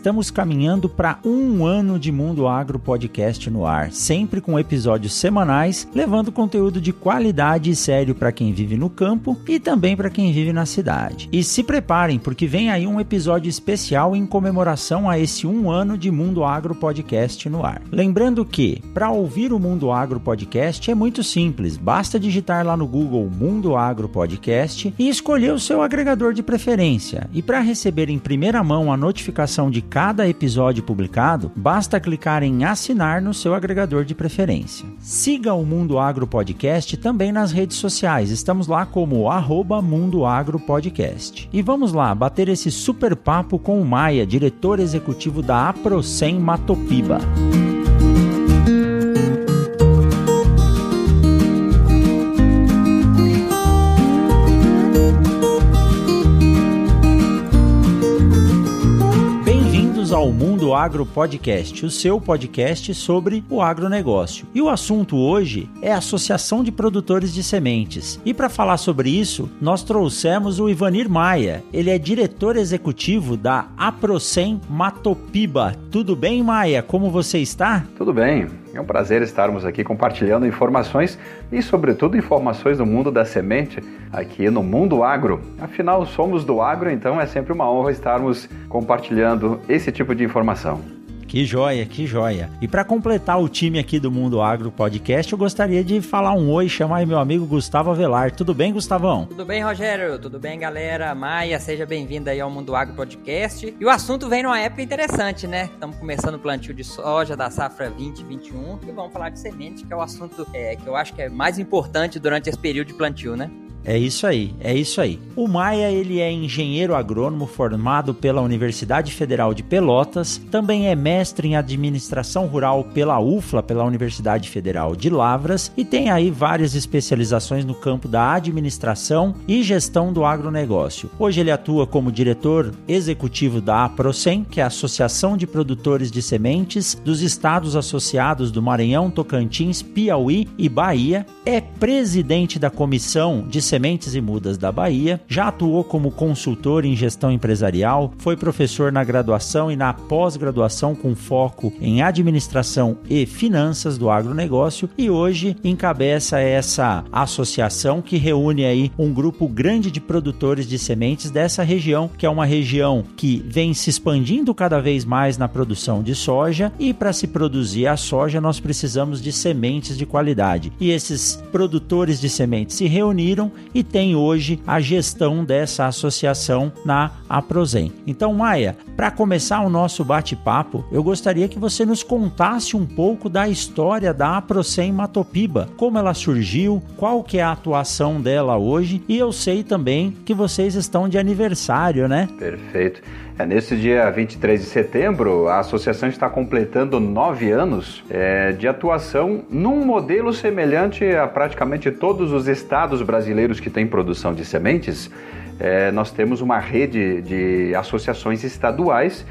Estamos caminhando para um ano de Mundo Agro Podcast no ar, sempre com episódios semanais, levando conteúdo de qualidade e sério para quem vive no campo e também para quem vive na cidade. E se preparem, porque vem aí um episódio especial em comemoração a esse um ano de Mundo Agro Podcast no ar. Lembrando que, para ouvir o Mundo Agro Podcast é muito simples, basta digitar lá no Google Mundo Agro Podcast e escolher o seu agregador de preferência. E para receber em primeira mão a notificação de cada episódio publicado, basta clicar em assinar no seu agregador de preferência. Siga o Mundo Agro Podcast também nas redes sociais. Estamos lá como arroba Mundo Agro Podcast. E vamos lá bater esse super papo com o Maia, diretor executivo da Aprocem Matopiba. Agro Podcast, o seu podcast sobre o agronegócio. E o assunto hoje é a Associação de Produtores de Sementes. E para falar sobre isso, nós trouxemos o Ivanir Maia. Ele é diretor executivo da Aprocem Matopiba. Tudo bem, Maia? Como você está? Tudo bem. É um prazer estarmos aqui compartilhando informações e, sobretudo, informações do mundo da semente aqui no Mundo Agro. Afinal, somos do agro, então é sempre uma honra estarmos compartilhando esse tipo de informação. Que joia, que joia. E para completar o time aqui do Mundo Agro Podcast, eu gostaria de falar um oi, chamar meu amigo Gustavo Avelar. Tudo bem, Gustavão? Tudo bem, Rogério? Tudo bem, galera? Maia, seja bem-vinda aí ao Mundo Agro Podcast. E o assunto vem numa época interessante, né? Estamos começando o plantio de soja da safra 2021 e vamos falar de semente, que é o assunto é, que eu acho que é mais importante durante esse período de plantio, né? É isso aí, é isso aí. O Maia, ele é engenheiro agrônomo formado pela Universidade Federal de Pelotas, também é mestre em administração rural pela UFLA, pela Universidade Federal de Lavras, e tem aí várias especializações no campo da administração e gestão do agronegócio. Hoje ele atua como diretor executivo da APROCEM, que é a Associação de Produtores de Sementes dos estados associados do Maranhão, Tocantins, Piauí e Bahia, é presidente da comissão de Sementes e Mudas da Bahia, já atuou como consultor em gestão empresarial, foi professor na graduação e na pós-graduação com foco em administração e finanças do agronegócio e hoje encabeça essa associação que reúne aí um grupo grande de produtores de sementes dessa região, que é uma região que vem se expandindo cada vez mais na produção de soja e para se produzir a soja nós precisamos de sementes de qualidade. E esses produtores de sementes se reuniram e tem hoje a gestão dessa associação na Aprozen. Então, Maia, para começar o nosso bate-papo, eu gostaria que você nos contasse um pouco da história da Aprocem Matopiba, como ela surgiu, qual que é a atuação dela hoje e eu sei também que vocês estão de aniversário, né? Perfeito. É, nesse dia 23 de setembro, a associação está completando nove anos é, de atuação num modelo semelhante a praticamente todos os estados brasileiros que têm produção de sementes. É, nós temos uma rede de associações estaduais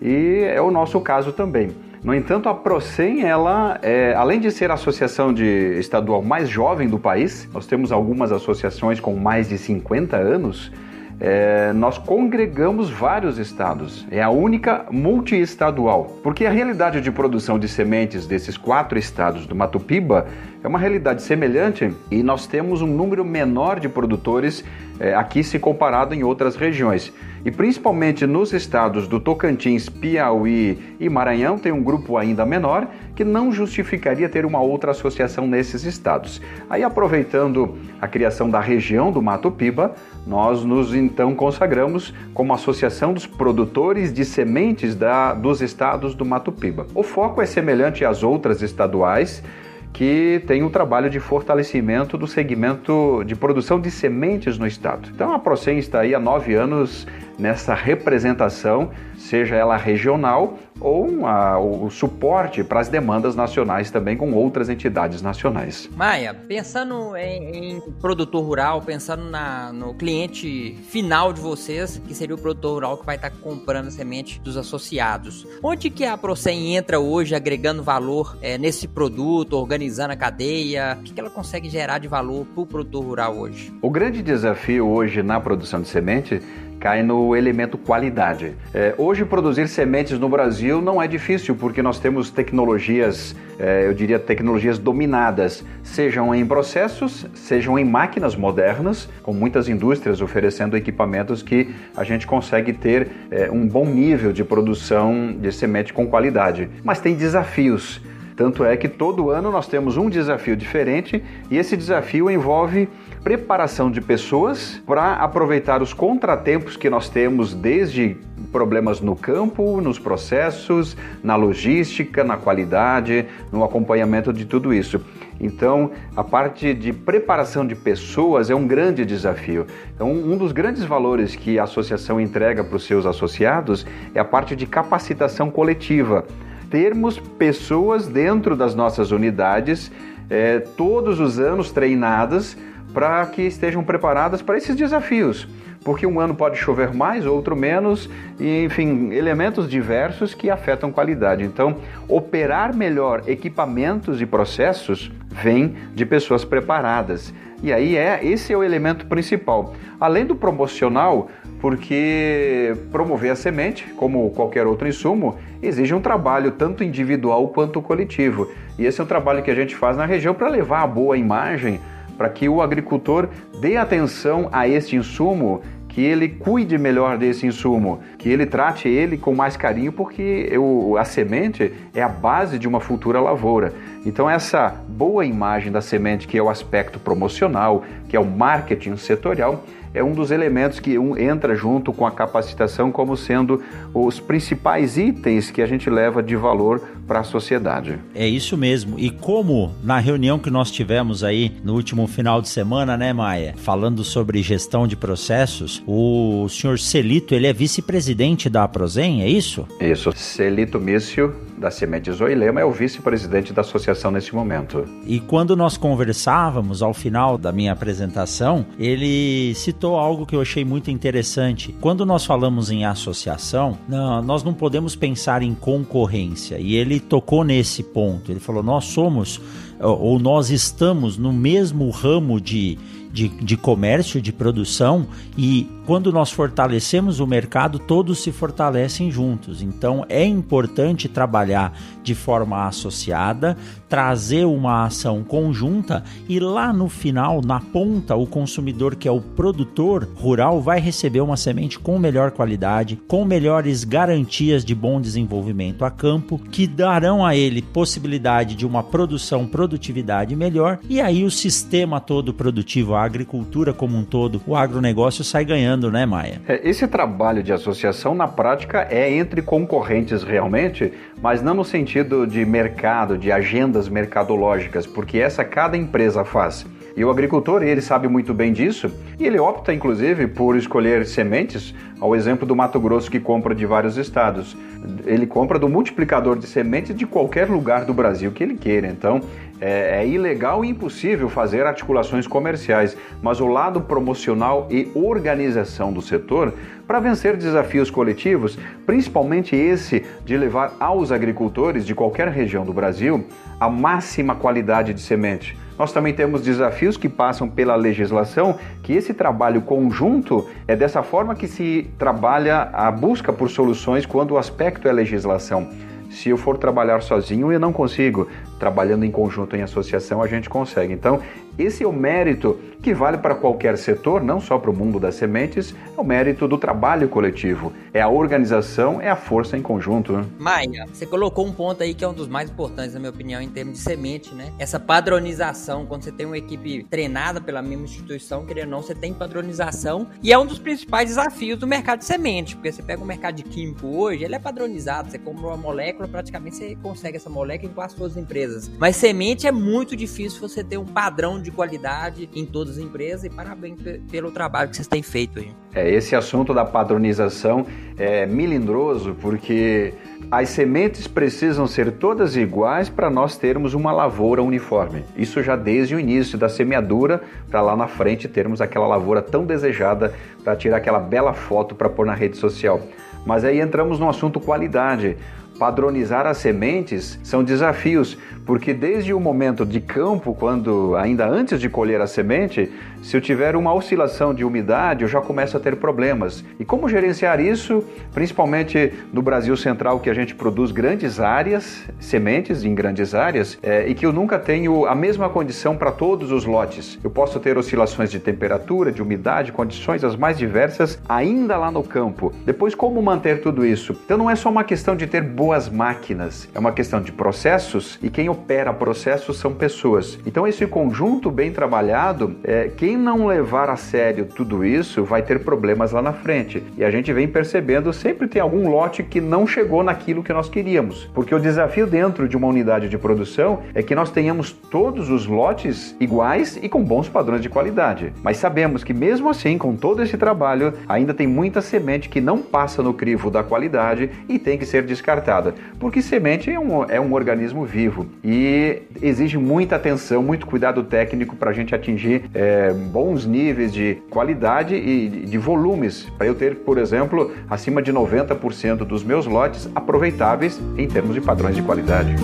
e é o nosso caso também. No entanto, a Procem, ela, é, além de ser a associação de estadual mais jovem do país, nós temos algumas associações com mais de 50 anos é, nós congregamos vários estados. É a única multiestadual, porque a realidade de produção de sementes desses quatro estados do Mato Piba é uma realidade semelhante e nós temos um número menor de produtores é, aqui se comparado em outras regiões. E principalmente nos estados do Tocantins, Piauí e Maranhão, tem um grupo ainda menor que não justificaria ter uma outra associação nesses estados. Aí, aproveitando a criação da região do Mato Piba, nós nos então consagramos como Associação dos Produtores de Sementes da, dos Estados do Mato Piba. O foco é semelhante às outras estaduais que tem um trabalho de fortalecimento do segmento de produção de sementes no estado. Então a Procem está aí há nove anos nessa representação, seja ela regional ou a, o suporte para as demandas nacionais também com outras entidades nacionais. Maia, pensando em, em produtor rural, pensando na, no cliente final de vocês, que seria o produtor rural que vai estar comprando semente dos associados, onde que a Procem entra hoje agregando valor é, nesse produto, organizando a cadeia? O que, que ela consegue gerar de valor para o produtor rural hoje? O grande desafio hoje na produção de semente cai no elemento qualidade. É, hoje, produzir sementes no Brasil não é difícil, porque nós temos tecnologias, é, eu diria tecnologias dominadas, sejam em processos, sejam em máquinas modernas, com muitas indústrias oferecendo equipamentos que a gente consegue ter é, um bom nível de produção de semente com qualidade. Mas tem desafios. Tanto é que todo ano nós temos um desafio diferente e esse desafio envolve preparação de pessoas para aproveitar os contratempos que nós temos desde problemas no campo, nos processos, na logística, na qualidade, no acompanhamento de tudo isso. Então, a parte de preparação de pessoas é um grande desafio. Então, um dos grandes valores que a associação entrega para os seus associados é a parte de capacitação coletiva termos pessoas dentro das nossas unidades é, todos os anos treinadas para que estejam preparadas para esses desafios. Porque um ano pode chover mais, outro menos, e, enfim, elementos diversos que afetam qualidade. Então, operar melhor equipamentos e processos vem de pessoas preparadas. E aí é esse é o elemento principal. Além do promocional, porque promover a semente, como qualquer outro insumo, exige um trabalho tanto individual quanto coletivo. E esse é um trabalho que a gente faz na região para levar a boa imagem, para que o agricultor dê atenção a este insumo que ele cuide melhor desse insumo, que ele trate ele com mais carinho, porque eu, a semente é a base de uma futura lavoura. Então, essa boa imagem da semente, que é o aspecto promocional, que é o marketing setorial, é um dos elementos que entra junto com a capacitação como sendo os principais itens que a gente leva de valor para a sociedade. É isso mesmo. E como na reunião que nós tivemos aí no último final de semana, né, Maia, falando sobre gestão de processos, o senhor Celito, ele é vice-presidente da Prozen, é isso? Isso. Celito Mício da Semente Zoilema é o vice-presidente da associação nesse momento. E quando nós conversávamos ao final da minha apresentação, ele citou algo que eu achei muito interessante. Quando nós falamos em associação, não, nós não podemos pensar em concorrência. E ele tocou nesse ponto. Ele falou: nós somos ou nós estamos no mesmo ramo de de, de comércio, de produção, e quando nós fortalecemos o mercado, todos se fortalecem juntos. Então é importante trabalhar de forma associada, trazer uma ação conjunta e lá no final, na ponta, o consumidor que é o produtor rural vai receber uma semente com melhor qualidade, com melhores garantias de bom desenvolvimento a campo, que darão a ele possibilidade de uma produção, produtividade melhor e aí o sistema todo produtivo, a agricultura como um todo, o agronegócio sai ganhando, né, Maia? É, esse trabalho de associação na prática é entre concorrentes realmente, mas não no sentido de mercado, de agendas mercadológicas, porque essa cada empresa faz. E o agricultor, ele sabe muito bem disso, e ele opta inclusive por escolher sementes, ao exemplo do Mato Grosso que compra de vários estados. Ele compra do multiplicador de sementes de qualquer lugar do Brasil que ele queira. Então, é, é, ilegal e impossível fazer articulações comerciais, mas o lado promocional e organização do setor para vencer desafios coletivos, principalmente esse de levar aos agricultores de qualquer região do Brasil a máxima qualidade de semente nós também temos desafios que passam pela legislação, que esse trabalho conjunto é dessa forma que se trabalha a busca por soluções quando o aspecto é legislação. Se eu for trabalhar sozinho, eu não consigo. Trabalhando em conjunto, em associação, a gente consegue. Então, esse é o mérito que vale para qualquer setor, não só para o mundo das sementes, é o mérito do trabalho coletivo. É a organização, é a força em conjunto. Né? Maia, você colocou um ponto aí que é um dos mais importantes, na minha opinião, em termos de semente, né? Essa padronização, quando você tem uma equipe treinada pela mesma instituição, querendo ou não, você tem padronização e é um dos principais desafios do mercado de semente, porque você pega o mercado de químico hoje, ele é padronizado, você compra uma molécula, praticamente você consegue essa molécula com as suas empresas empresas. Mas semente é muito difícil você ter um padrão de qualidade em todas as empresas e parabéns pelo trabalho que vocês têm feito aí. É, esse assunto da padronização é milindroso porque as sementes precisam ser todas iguais para nós termos uma lavoura uniforme. Isso já desde o início da semeadura, para lá na frente termos aquela lavoura tão desejada para tirar aquela bela foto para pôr na rede social. Mas aí entramos no assunto qualidade. Padronizar as sementes são desafios, porque desde o momento de campo, quando ainda antes de colher a semente, se eu tiver uma oscilação de umidade, eu já começo a ter problemas. E como gerenciar isso, principalmente no Brasil Central, que a gente produz grandes áreas, sementes em grandes áreas, é, e que eu nunca tenho a mesma condição para todos os lotes. Eu posso ter oscilações de temperatura, de umidade, condições as mais diversas ainda lá no campo. Depois, como manter tudo isso? Então, não é só uma questão de ter boas máquinas, é uma questão de processos e quem opera processos são pessoas. Então, esse conjunto bem trabalhado, é, quem quem não levar a sério tudo isso vai ter problemas lá na frente. E a gente vem percebendo sempre tem algum lote que não chegou naquilo que nós queríamos. Porque o desafio dentro de uma unidade de produção é que nós tenhamos todos os lotes iguais e com bons padrões de qualidade. Mas sabemos que mesmo assim, com todo esse trabalho, ainda tem muita semente que não passa no crivo da qualidade e tem que ser descartada. Porque semente é um, é um organismo vivo e exige muita atenção, muito cuidado técnico para a gente atingir é, bons níveis de qualidade e de volumes, para eu ter, por exemplo, acima de 90% dos meus lotes aproveitáveis em termos de padrões de qualidade.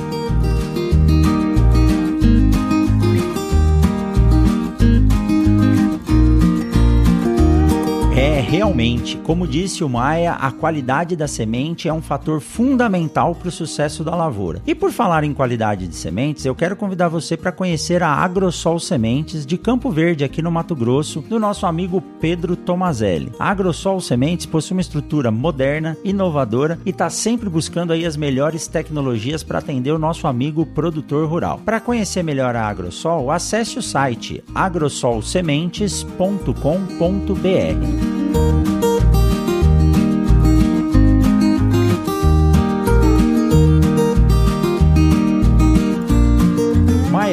Realmente, como disse o Maia, a qualidade da semente é um fator fundamental para o sucesso da lavoura. E por falar em qualidade de sementes, eu quero convidar você para conhecer a Agrosol Sementes de Campo Verde, aqui no Mato Grosso, do nosso amigo Pedro Tomazelli. A Agrosol Sementes possui uma estrutura moderna, inovadora e está sempre buscando aí as melhores tecnologias para atender o nosso amigo produtor rural. Para conhecer melhor a Agrosol, acesse o site agrosolsementes.com.br. Música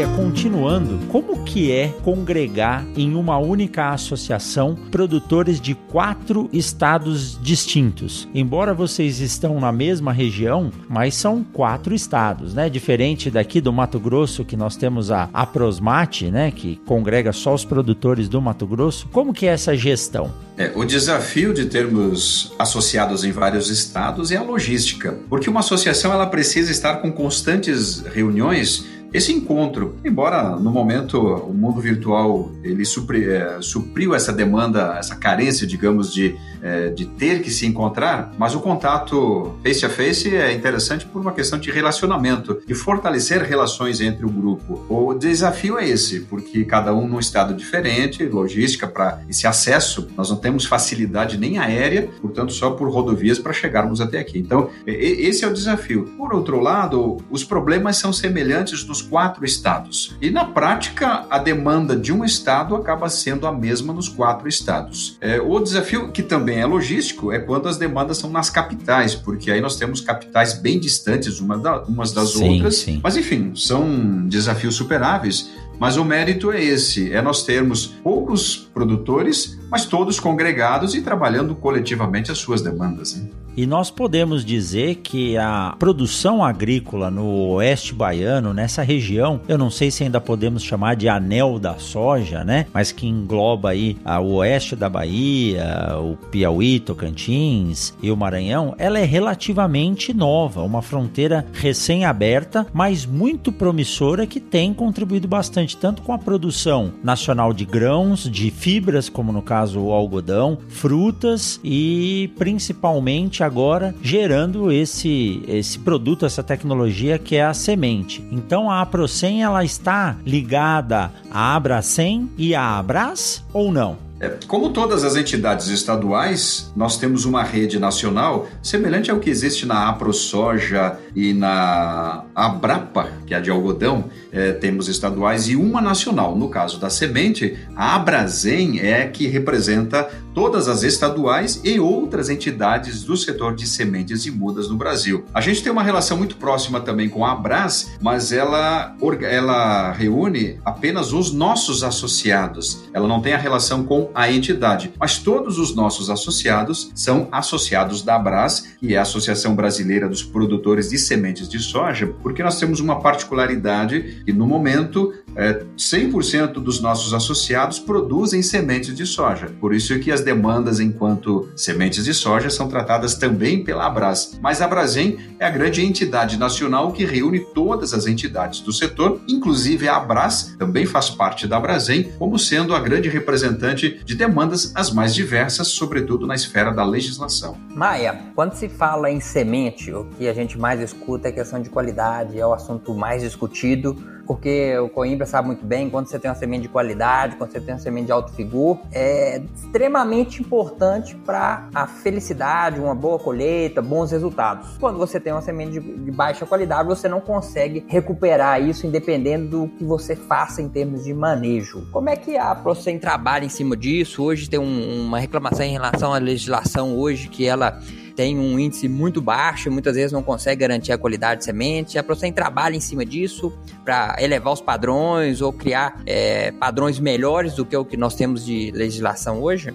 continuando, como que é congregar em uma única associação produtores de quatro estados distintos? Embora vocês estão na mesma região, mas são quatro estados, né? Diferente daqui do Mato Grosso, que nós temos a, a Prosmate, né? Que congrega só os produtores do Mato Grosso. Como que é essa gestão? É, o desafio de termos associados em vários estados é a logística, porque uma associação ela precisa estar com constantes reuniões esse encontro, embora no momento o mundo virtual ele supri, é, supriu essa demanda, essa carência, digamos, de, é, de ter que se encontrar, mas o contato face a face é interessante por uma questão de relacionamento e fortalecer relações entre o grupo. O desafio é esse, porque cada um num estado diferente, logística para esse acesso, nós não temos facilidade nem aérea, portanto só por rodovias para chegarmos até aqui. Então esse é o desafio. Por outro lado, os problemas são semelhantes nos nos quatro estados. E na prática, a demanda de um estado acaba sendo a mesma nos quatro estados. É, o desafio, que também é logístico, é quando as demandas são nas capitais, porque aí nós temos capitais bem distantes uma da, umas das sim, outras. Sim. Mas enfim, são desafios superáveis. Mas o mérito é esse: é nós termos poucos produtores, mas todos congregados e trabalhando coletivamente as suas demandas. E nós podemos dizer que a produção agrícola no oeste baiano, nessa região, eu não sei se ainda podemos chamar de anel da soja, né? Mas que engloba aí o oeste da Bahia, o Piauí, Tocantins e o Maranhão, ela é relativamente nova, uma fronteira recém-aberta, mas muito promissora que tem contribuído bastante tanto com a produção nacional de grãos, de fibras, como no caso o algodão, frutas e principalmente agora gerando esse, esse produto, essa tecnologia que é a semente. Então a Aprocem ela está ligada à Abracem e à Abras ou não? É, como todas as entidades estaduais, nós temos uma rede nacional semelhante ao que existe na AproSoja e na Abrapa, que é de algodão, é, temos estaduais e uma nacional. No caso da semente, a Abrazen é que representa todas as estaduais e outras entidades do setor de sementes e mudas no Brasil. A gente tem uma relação muito próxima também com a Abras, mas ela, ela reúne apenas os nossos associados. Ela não tem a relação com a entidade, mas todos os nossos associados são associados da Abras, que é a Associação Brasileira dos Produtores de Sementes de Soja, porque nós temos uma particularidade que no momento é, 100% dos nossos associados produzem sementes de soja. Por isso que as demandas enquanto sementes de soja são tratadas também pela Abras. Mas a Abrasem é a grande entidade nacional que reúne todas as entidades do setor, inclusive a Abras também faz parte da Abrasem, como sendo a grande representante de demandas as mais diversas, sobretudo na esfera da legislação. Maia, quando se fala em semente, o que a gente mais escuta é a questão de qualidade, é o assunto mais discutido porque o Coimbra sabe muito bem, quando você tem uma semente de qualidade, quando você tem uma semente de alto vigor, é extremamente importante para a felicidade, uma boa colheita, bons resultados. Quando você tem uma semente de, de baixa qualidade, você não consegue recuperar isso independendo do que você faça em termos de manejo. Como é que a Procem trabalha em cima disso? Hoje tem um, uma reclamação em relação à legislação hoje que ela tem um índice muito baixo, muitas vezes não consegue garantir a qualidade de semente. A Procem trabalha em cima disso para elevar os padrões ou criar é, padrões melhores do que o que nós temos de legislação hoje?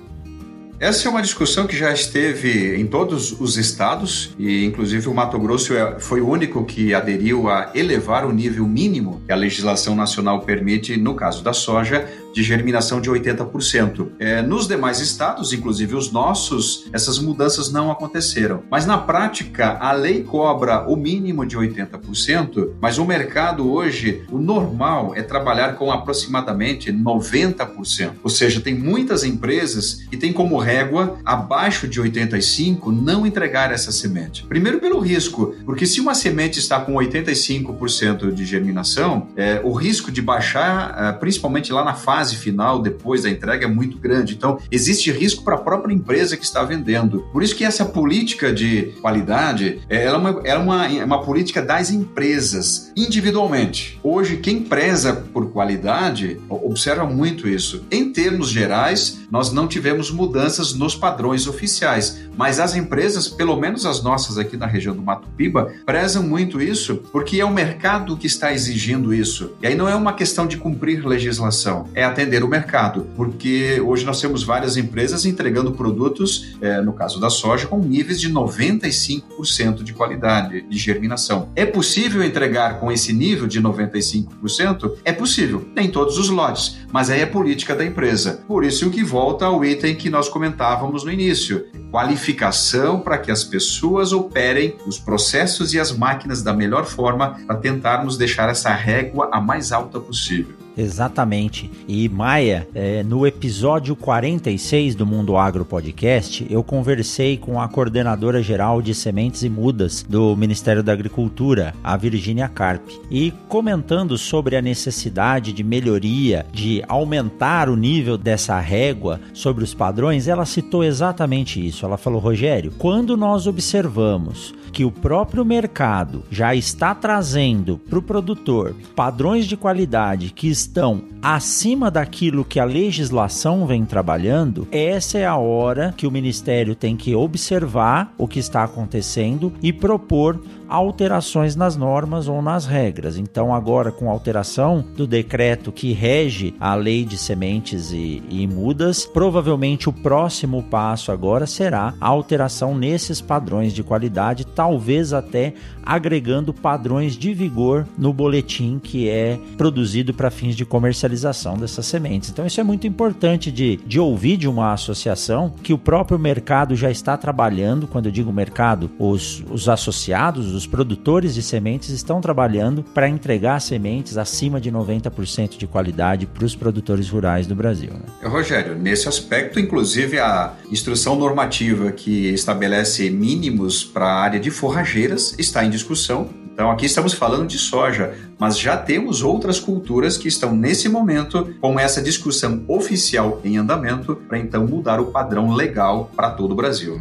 Essa é uma discussão que já esteve em todos os estados e, inclusive, o Mato Grosso é, foi o único que aderiu a elevar o nível mínimo que a legislação nacional permite, no caso da soja, de germinação de 80%. É, nos demais estados, inclusive os nossos, essas mudanças não aconteceram. Mas na prática, a lei cobra o mínimo de 80%, mas o mercado hoje, o normal é trabalhar com aproximadamente 90%. Ou seja, tem muitas empresas que têm como régua abaixo de 85% não entregar essa semente. Primeiro pelo risco, porque se uma semente está com 85% de germinação, é, o risco de baixar, é, principalmente lá na fase final, depois da entrega, é muito grande. Então, existe risco para a própria empresa que está vendendo. Por isso que essa política de qualidade é, uma, é uma, é uma política das empresas, individualmente. Hoje, quem preza por qualidade observa muito isso. Em termos gerais, nós não tivemos mudanças nos padrões oficiais, mas as empresas, pelo menos as nossas aqui na região do Mato Piba, prezam muito isso porque é o mercado que está exigindo isso. E aí não é uma questão de cumprir legislação, é atender o mercado, porque hoje nós temos várias empresas entregando produtos, é, no caso da soja, com níveis de 95% de qualidade de germinação. É possível entregar com esse nível de 95%? É possível, nem todos os lotes, mas aí é política da empresa. Por isso que volta ao item que nós comentávamos no início: qualificação para que as pessoas operem os processos e as máquinas da melhor forma para tentarmos deixar essa régua a mais alta possível. Exatamente. E Maia, é, no episódio 46 do Mundo Agro Podcast, eu conversei com a coordenadora geral de sementes e mudas do Ministério da Agricultura, a Virginia Carp, e comentando sobre a necessidade de melhoria, de aumentar o nível dessa régua sobre os padrões, ela citou exatamente isso. Ela falou: Rogério, quando nós observamos que o próprio mercado já está trazendo para o produtor padrões de qualidade que estão acima daquilo que a legislação vem trabalhando, essa é a hora que o Ministério tem que observar o que está acontecendo e propor alterações nas normas ou nas regras. Então, agora, com a alteração do decreto que rege a lei de sementes e, e mudas, provavelmente o próximo passo agora será a alteração nesses padrões de qualidade, talvez até agregando padrões de vigor no boletim que é produzido para fins de comercialização dessas sementes. Então, isso é muito importante de, de ouvir de uma associação que o próprio mercado já está trabalhando. Quando eu digo mercado, os, os associados, os produtores de sementes estão trabalhando para entregar sementes acima de 90% de qualidade para os produtores rurais do Brasil. Né? Rogério, nesse aspecto, inclusive a instrução normativa que estabelece mínimos para a área de forrageiras está em discussão Então aqui estamos falando de soja, mas já temos outras culturas que estão nesse momento com essa discussão oficial em andamento para então mudar o padrão legal para todo o Brasil.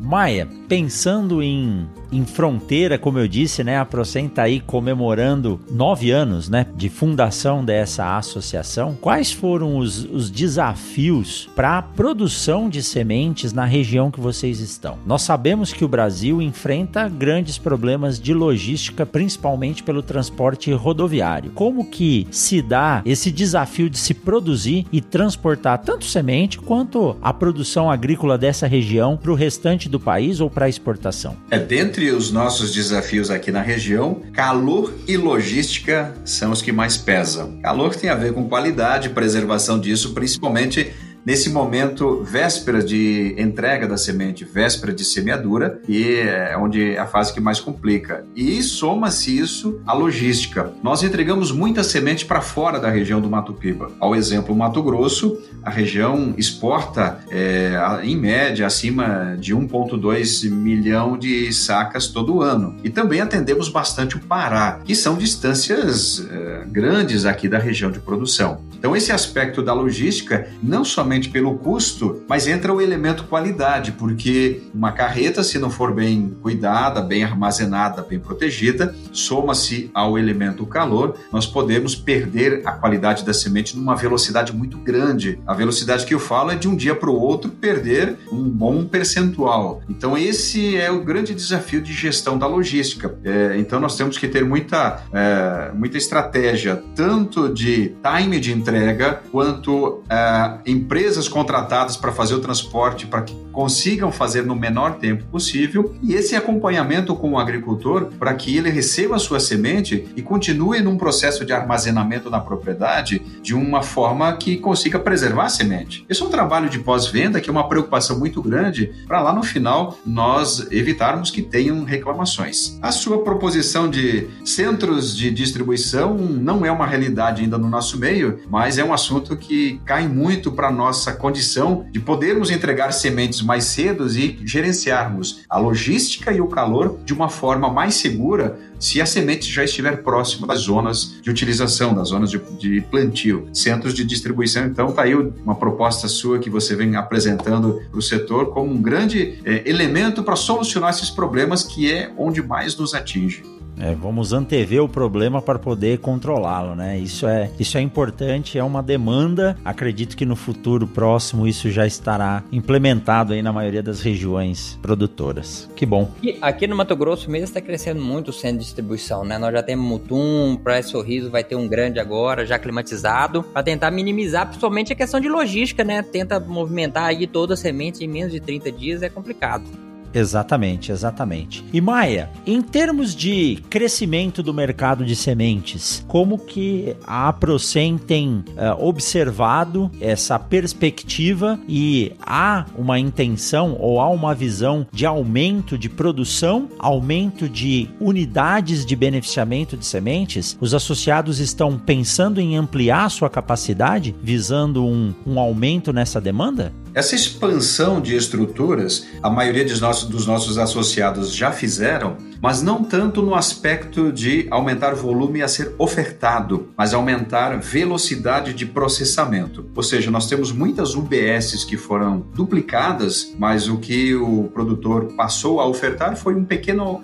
Maia, pensando em em fronteira, como eu disse, né? A Procem está aí comemorando nove anos, né? De fundação dessa associação. Quais foram os, os desafios para a produção de sementes na região que vocês estão? Nós sabemos que o Brasil enfrenta grandes problemas de logística, principalmente pelo transporte rodoviário. Como que se dá esse desafio de se produzir e transportar tanto semente quanto a produção agrícola dessa região para o restante do país ou para exportação? É dentro entre os nossos desafios aqui na região, calor e logística são os que mais pesam. Calor tem a ver com qualidade, preservação disso, principalmente nesse momento, véspera de entrega da semente, véspera de semeadura, e é onde é a fase que mais complica. E soma-se isso à logística. Nós entregamos muita semente para fora da região do Mato Piba. Ao exemplo, Mato Grosso, a região exporta, é, em média, acima de 1,2 milhão de sacas todo ano. E também atendemos bastante o Pará, que são distâncias é, grandes aqui da região de produção. Então, esse aspecto da logística, não somente pelo custo, mas entra o elemento qualidade, porque uma carreta, se não for bem cuidada, bem armazenada, bem protegida, soma-se ao elemento calor, nós podemos perder a qualidade da semente numa velocidade muito grande. A velocidade que eu falo é de um dia para o outro perder um bom percentual. Então, esse é o grande desafio de gestão da logística. É, então, nós temos que ter muita, é, muita estratégia, tanto de time de entrega, quanto uh, empresas contratadas para fazer o transporte para que consigam fazer no menor tempo possível e esse acompanhamento com o agricultor para que ele receba a sua semente e continue num processo de armazenamento na propriedade de uma forma que consiga preservar a semente. Esse é um trabalho de pós-venda que é uma preocupação muito grande para lá no final nós evitarmos que tenham reclamações. A sua proposição de centros de distribuição não é uma realidade ainda no nosso meio, mas é um assunto que cai muito para nossa condição de podermos entregar sementes mais cedo e gerenciarmos a logística e o calor de uma forma mais segura se a semente já estiver próxima das zonas de utilização, das zonas de, de plantio, centros de distribuição. Então, está aí uma proposta sua que você vem apresentando para o setor como um grande é, elemento para solucionar esses problemas que é onde mais nos atinge. É, vamos antever o problema para poder controlá-lo, né? Isso é, isso é importante, é uma demanda. Acredito que no futuro próximo isso já estará implementado aí na maioria das regiões produtoras. Que bom. E aqui no Mato Grosso mesmo está crescendo muito o centro de distribuição, né? Nós já temos Mutum, Praia Sorriso vai ter um grande agora, já climatizado, para tentar minimizar principalmente a questão de logística, né? Tenta movimentar aí toda a semente em menos de 30 dias, é complicado. Exatamente, exatamente. E Maia, em termos de crescimento do mercado de sementes, como que a Procem tem uh, observado essa perspectiva e há uma intenção ou há uma visão de aumento de produção, aumento de unidades de beneficiamento de sementes? Os associados estão pensando em ampliar sua capacidade, visando um, um aumento nessa demanda? Essa expansão de estruturas, a maioria dos nossos, dos nossos associados já fizeram, mas não tanto no aspecto de aumentar volume a ser ofertado, mas aumentar velocidade de processamento. Ou seja, nós temos muitas UBSs que foram duplicadas, mas o que o produtor passou a ofertar foi um pequeno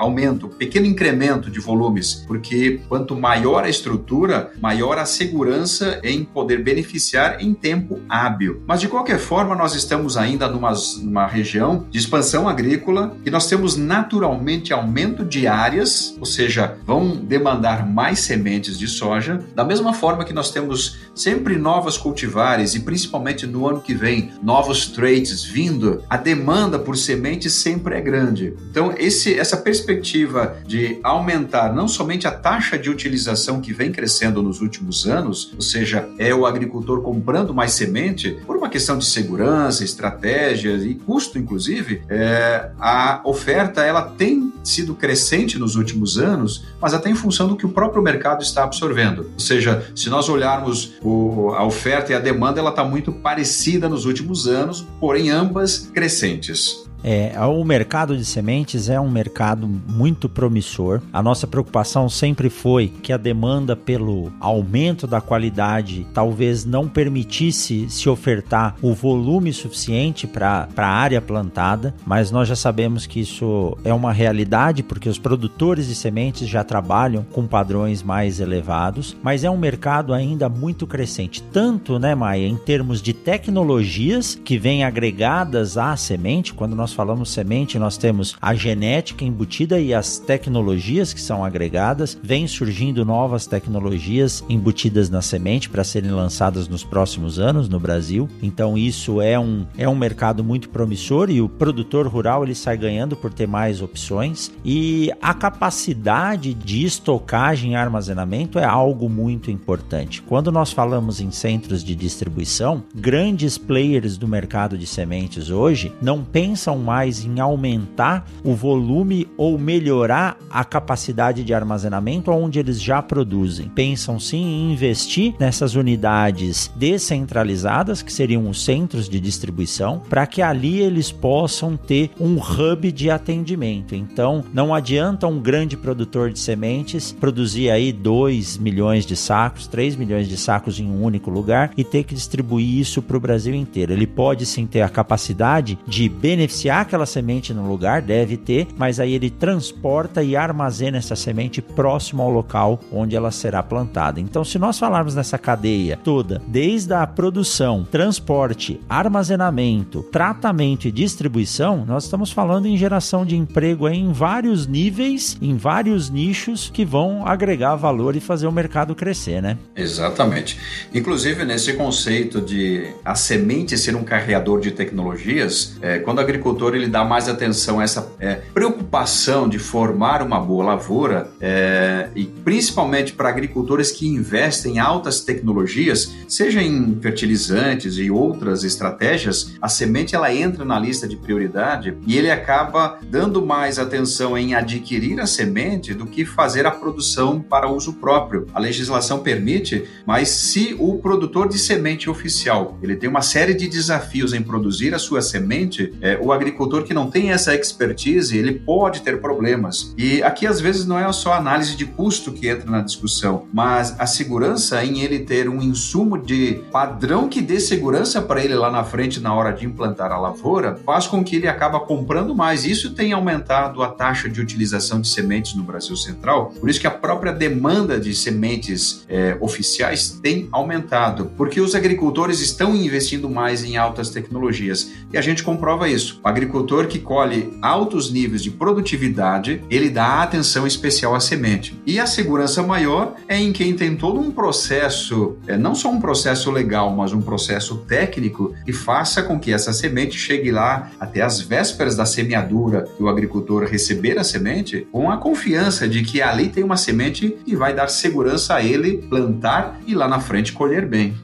aumento, pequeno incremento de volumes, porque quanto maior a estrutura, maior a segurança em poder beneficiar em tempo hábil. Mas de qualquer forma, nós estamos ainda numa, numa região de expansão agrícola e nós temos naturalmente aumento de áreas, ou seja, vão demandar mais sementes de soja, da mesma forma que nós temos sempre novas cultivares e principalmente no ano que vem novos traits vindo, a demanda por sementes sempre é grande. Então, esse, essa perspectiva de aumentar não somente a taxa de utilização que vem crescendo nos últimos anos, ou seja, é o agricultor comprando mais semente, por uma questão de segurança, estratégia e custo, inclusive, é, a oferta ela tem sido crescente nos últimos anos, mas até em função do que o próprio mercado está absorvendo. Ou seja, se nós olharmos o, a oferta e a demanda, ela está muito parecida nos últimos anos, porém ambas crescentes. É, o mercado de sementes é um mercado muito promissor. A nossa preocupação sempre foi que a demanda pelo aumento da qualidade talvez não permitisse se ofertar o volume suficiente para a área plantada, mas nós já sabemos que isso é uma realidade porque os produtores de sementes já trabalham com padrões mais elevados, mas é um mercado ainda muito crescente, tanto, né, Maia, em termos de tecnologias que vêm agregadas à semente. Quando nós falamos semente, nós temos a genética embutida e as tecnologias que são agregadas. Vêm surgindo novas tecnologias embutidas na semente para serem lançadas nos próximos anos no Brasil. Então isso é um, é um mercado muito promissor e o produtor rural ele sai ganhando por ter mais opções e a capacidade de estocagem e armazenamento é algo muito importante. Quando nós falamos em centros de distribuição, grandes players do mercado de sementes hoje não pensam mais em aumentar o volume ou melhorar a capacidade de armazenamento onde eles já produzem. Pensam sim em investir nessas unidades descentralizadas, que seriam os centros de distribuição, para que ali eles possam ter um hub de atendimento. Então, não adianta um grande produtor de sementes produzir aí 2 milhões de sacos, 3 milhões de sacos em um único lugar e ter que distribuir isso para o Brasil inteiro. Ele pode sim ter a capacidade de beneficiar aquela semente no lugar, deve ter, mas aí ele transporta e armazena essa semente próximo ao local onde ela será plantada. Então, se nós falarmos nessa cadeia toda, desde a produção, transporte, armazenamento, tratamento e distribuição, nós estamos falando em geração de emprego em vários níveis, em vários nichos que vão agregar valor e fazer o mercado crescer, né? Exatamente. Inclusive, nesse conceito de a semente ser um carreador de tecnologias, é, quando o agricultor ele dá mais atenção a essa é, preocupação de formar uma boa lavoura, é, e principalmente para agricultores que investem em altas tecnologias, seja em fertilizantes e outras estratégias, a semente ela entra na lista de prioridade e ele acaba dando mais atenção em adquirir a semente do que fazer a produção para uso próprio. A legislação permite, mas se o produtor de semente oficial ele tem uma série de desafios em produzir a sua semente, é, o agricultor que não tem essa expertise ele pode ter problemas. E aqui às vezes não é só a análise de custo que entra na discussão, mas a segurança em ele ter um insumo de padrão que dê segurança para ele lá na frente na hora de implantar a lavoura, faz com que ele acaba comprando mais. Isso tem aumentado a taxa de utilização de sementes no Brasil Central. Por isso que a própria demanda de sementes é, oficiais tem aumentado, porque os agricultores estão investindo mais em altas tecnologias e a gente comprova isso. O agricultor que colhe altos níveis de produtividade, ele dá atenção especial à semente. E a segurança maior é em quem tem todo um processo, é, não só um processo legal, mas um processo técnico que faça com que essa semente chegue lá até as vésperas da semeadura e o agricultor receber a semente com a confiança de que ali tem uma semente que vai dar segurança a ele plantar e lá na frente colher bem.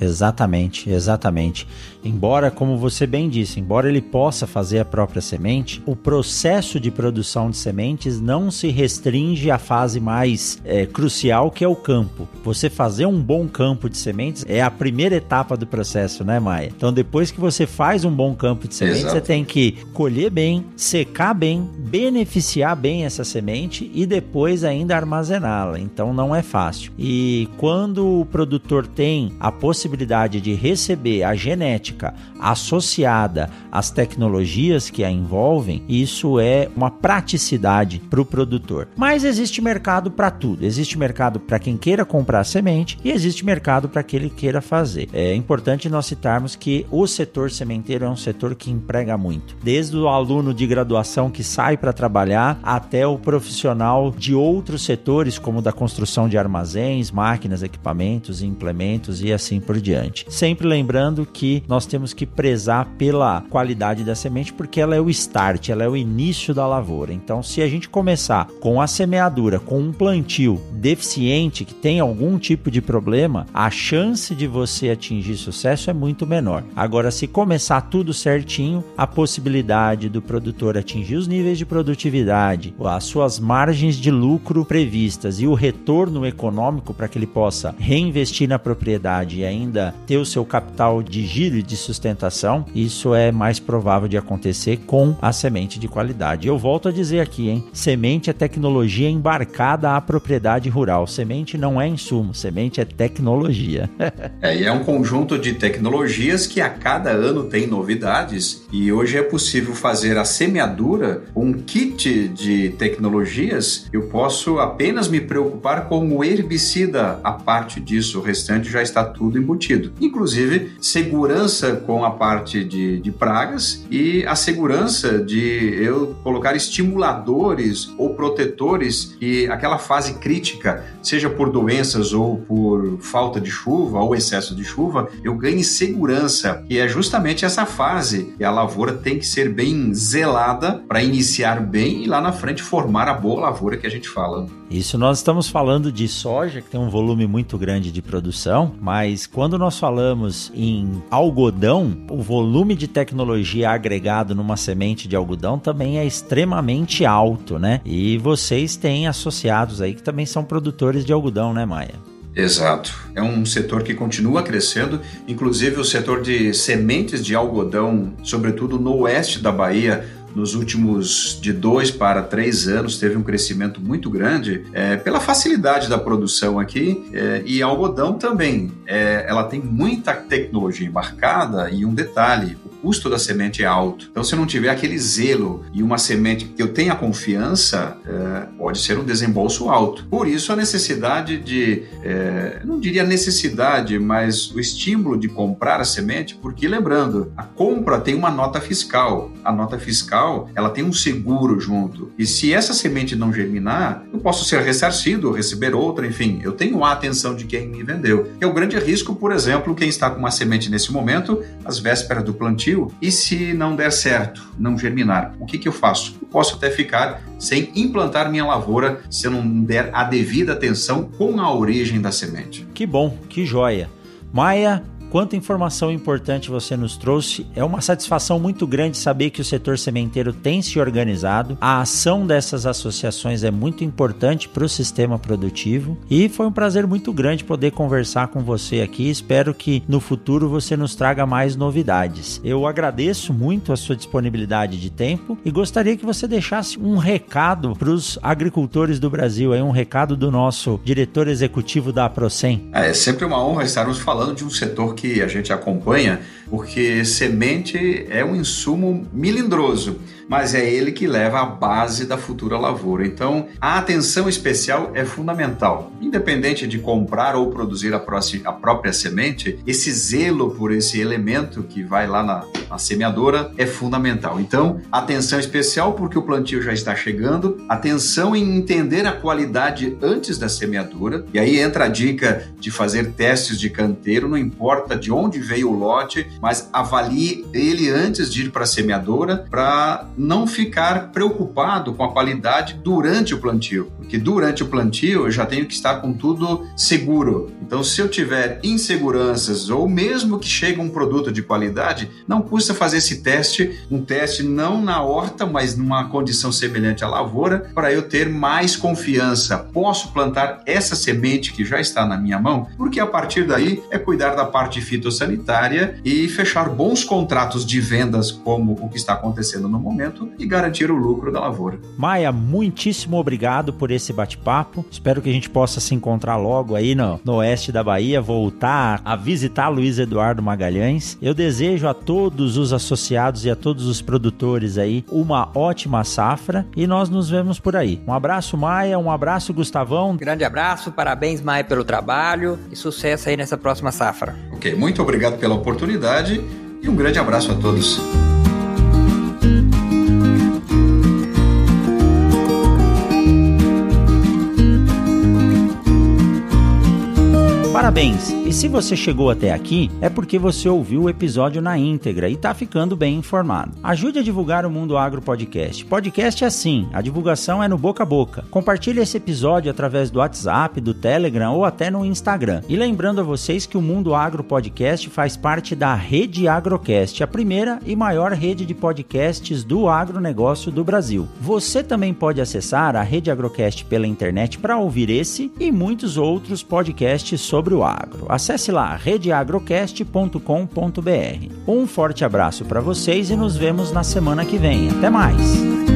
Exatamente, exatamente. Embora, como você bem disse, embora ele possa fazer a própria semente, o processo de produção de sementes não se restringe à fase mais é, crucial que é o campo. Você fazer um bom campo de sementes é a primeira etapa do processo, né, Maia? Então, depois que você faz um bom campo de sementes, Exato. você tem que colher bem, secar bem, beneficiar bem essa semente e depois ainda armazená-la. Então, não é fácil. E quando o produtor tem a possibilidade de receber a genética associada às tecnologias que a envolvem, isso é uma praticidade para o produtor. Mas existe mercado para tudo. Existe mercado para quem queira comprar semente e existe mercado para que ele queira fazer. É importante nós citarmos que o setor sementeiro é um setor que emprega muito. Desde o aluno de graduação que sai para trabalhar até o profissional de outros setores, como da construção de armazéns, máquinas, equipamentos, implementos e assim por diante. Sempre lembrando que nós temos que prezar pela qualidade da semente porque ela é o start, ela é o início da lavoura. Então, se a gente começar com a semeadura, com um plantio deficiente que tem algum tipo de problema, a chance de você atingir sucesso é muito menor. Agora, se começar tudo certinho, a possibilidade do produtor atingir os níveis de produtividade, as suas margens de lucro previstas e o retorno econômico para que ele possa reinvestir na propriedade e ainda ter o seu capital de giro de sustentação, isso é mais provável de acontecer com a semente de qualidade. Eu volto a dizer aqui, hein? Semente é tecnologia embarcada à propriedade rural. Semente não é insumo, semente é tecnologia. é, e é um conjunto de tecnologias que a cada ano tem novidades e hoje é possível fazer a semeadura um kit de tecnologias. Eu posso apenas me preocupar com o herbicida, a parte disso, o restante já está tudo embutido. Inclusive, segurança com a parte de, de pragas e a segurança de eu colocar estimuladores ou protetores que aquela fase crítica, seja por doenças ou por falta de chuva ou excesso de chuva, eu ganhe segurança. E é justamente essa fase que a lavoura tem que ser bem zelada para iniciar bem e lá na frente formar a boa lavoura que a gente fala. Isso nós estamos falando de soja, que tem um volume muito grande de produção, mas quando nós falamos em algodão, o volume de tecnologia agregado numa semente de algodão também é extremamente alto, né? E vocês têm associados aí que também são produtores de algodão, né, Maia? Exato. É um setor que continua crescendo, inclusive o setor de sementes de algodão, sobretudo no oeste da Bahia, nos últimos de dois para três anos teve um crescimento muito grande é, pela facilidade da produção aqui é, e algodão também. É, ela tem muita tecnologia embarcada e um detalhe, custo da semente é alto. Então, se não tiver aquele zelo e uma semente que eu tenha confiança, é, pode ser um desembolso alto. Por isso, a necessidade de, é, não diria necessidade, mas o estímulo de comprar a semente, porque lembrando, a compra tem uma nota fiscal. A nota fiscal ela tem um seguro junto. E se essa semente não germinar, eu posso ser ressarcido, receber outra, enfim, eu tenho a atenção de quem me vendeu. É o grande risco, por exemplo, quem está com uma semente nesse momento, às vésperas do plantio, e se não der certo, não germinar, o que, que eu faço? Eu posso até ficar sem implantar minha lavoura se eu não der a devida atenção com a origem da semente. Que bom, que joia. Maia, Quanta informação importante você nos trouxe. É uma satisfação muito grande saber que o setor sementeiro tem se organizado. A ação dessas associações é muito importante para o sistema produtivo e foi um prazer muito grande poder conversar com você aqui. Espero que no futuro você nos traga mais novidades. Eu agradeço muito a sua disponibilidade de tempo e gostaria que você deixasse um recado para os agricultores do Brasil, aí um recado do nosso diretor executivo da Procem. É, é sempre uma honra estarmos falando de um setor que a gente acompanha, porque semente é um insumo milindroso mas é ele que leva a base da futura lavoura. Então, a atenção especial é fundamental. Independente de comprar ou produzir a, próxima, a própria semente, esse zelo por esse elemento que vai lá na, na semeadora é fundamental. Então, atenção especial porque o plantio já está chegando, atenção em entender a qualidade antes da semeadura, e aí entra a dica de fazer testes de canteiro, não importa de onde veio o lote, mas avalie ele antes de ir para a semeadora para não ficar preocupado com a qualidade durante o plantio, porque durante o plantio eu já tenho que estar com tudo seguro. Então, se eu tiver inseguranças ou mesmo que chegue um produto de qualidade, não custa fazer esse teste, um teste não na horta, mas numa condição semelhante à lavoura, para eu ter mais confiança. Posso plantar essa semente que já está na minha mão, porque a partir daí é cuidar da parte fitossanitária e fechar bons contratos de vendas, como o que está acontecendo no momento e garantir o lucro da lavoura. Maia, muitíssimo obrigado por esse bate-papo. Espero que a gente possa se encontrar logo aí no, no oeste da Bahia, voltar a visitar Luiz Eduardo Magalhães. Eu desejo a todos os associados e a todos os produtores aí uma ótima safra e nós nos vemos por aí. Um abraço, Maia, um abraço, Gustavão. Grande abraço, parabéns, Maia, pelo trabalho e sucesso aí nessa próxima safra. Ok, muito obrigado pela oportunidade e um grande abraço a todos. Parabéns! E se você chegou até aqui, é porque você ouviu o episódio na íntegra e está ficando bem informado. Ajude a divulgar o Mundo Agro Podcast. Podcast é assim, a divulgação é no boca a boca. Compartilhe esse episódio através do WhatsApp, do Telegram ou até no Instagram. E lembrando a vocês que o Mundo Agro Podcast faz parte da Rede Agrocast, a primeira e maior rede de podcasts do agronegócio do Brasil. Você também pode acessar a Rede Agrocast pela internet para ouvir esse e muitos outros podcasts sobre sobre o agro. Acesse lá redeagrocast.com.br. Um forte abraço para vocês e nos vemos na semana que vem. Até mais!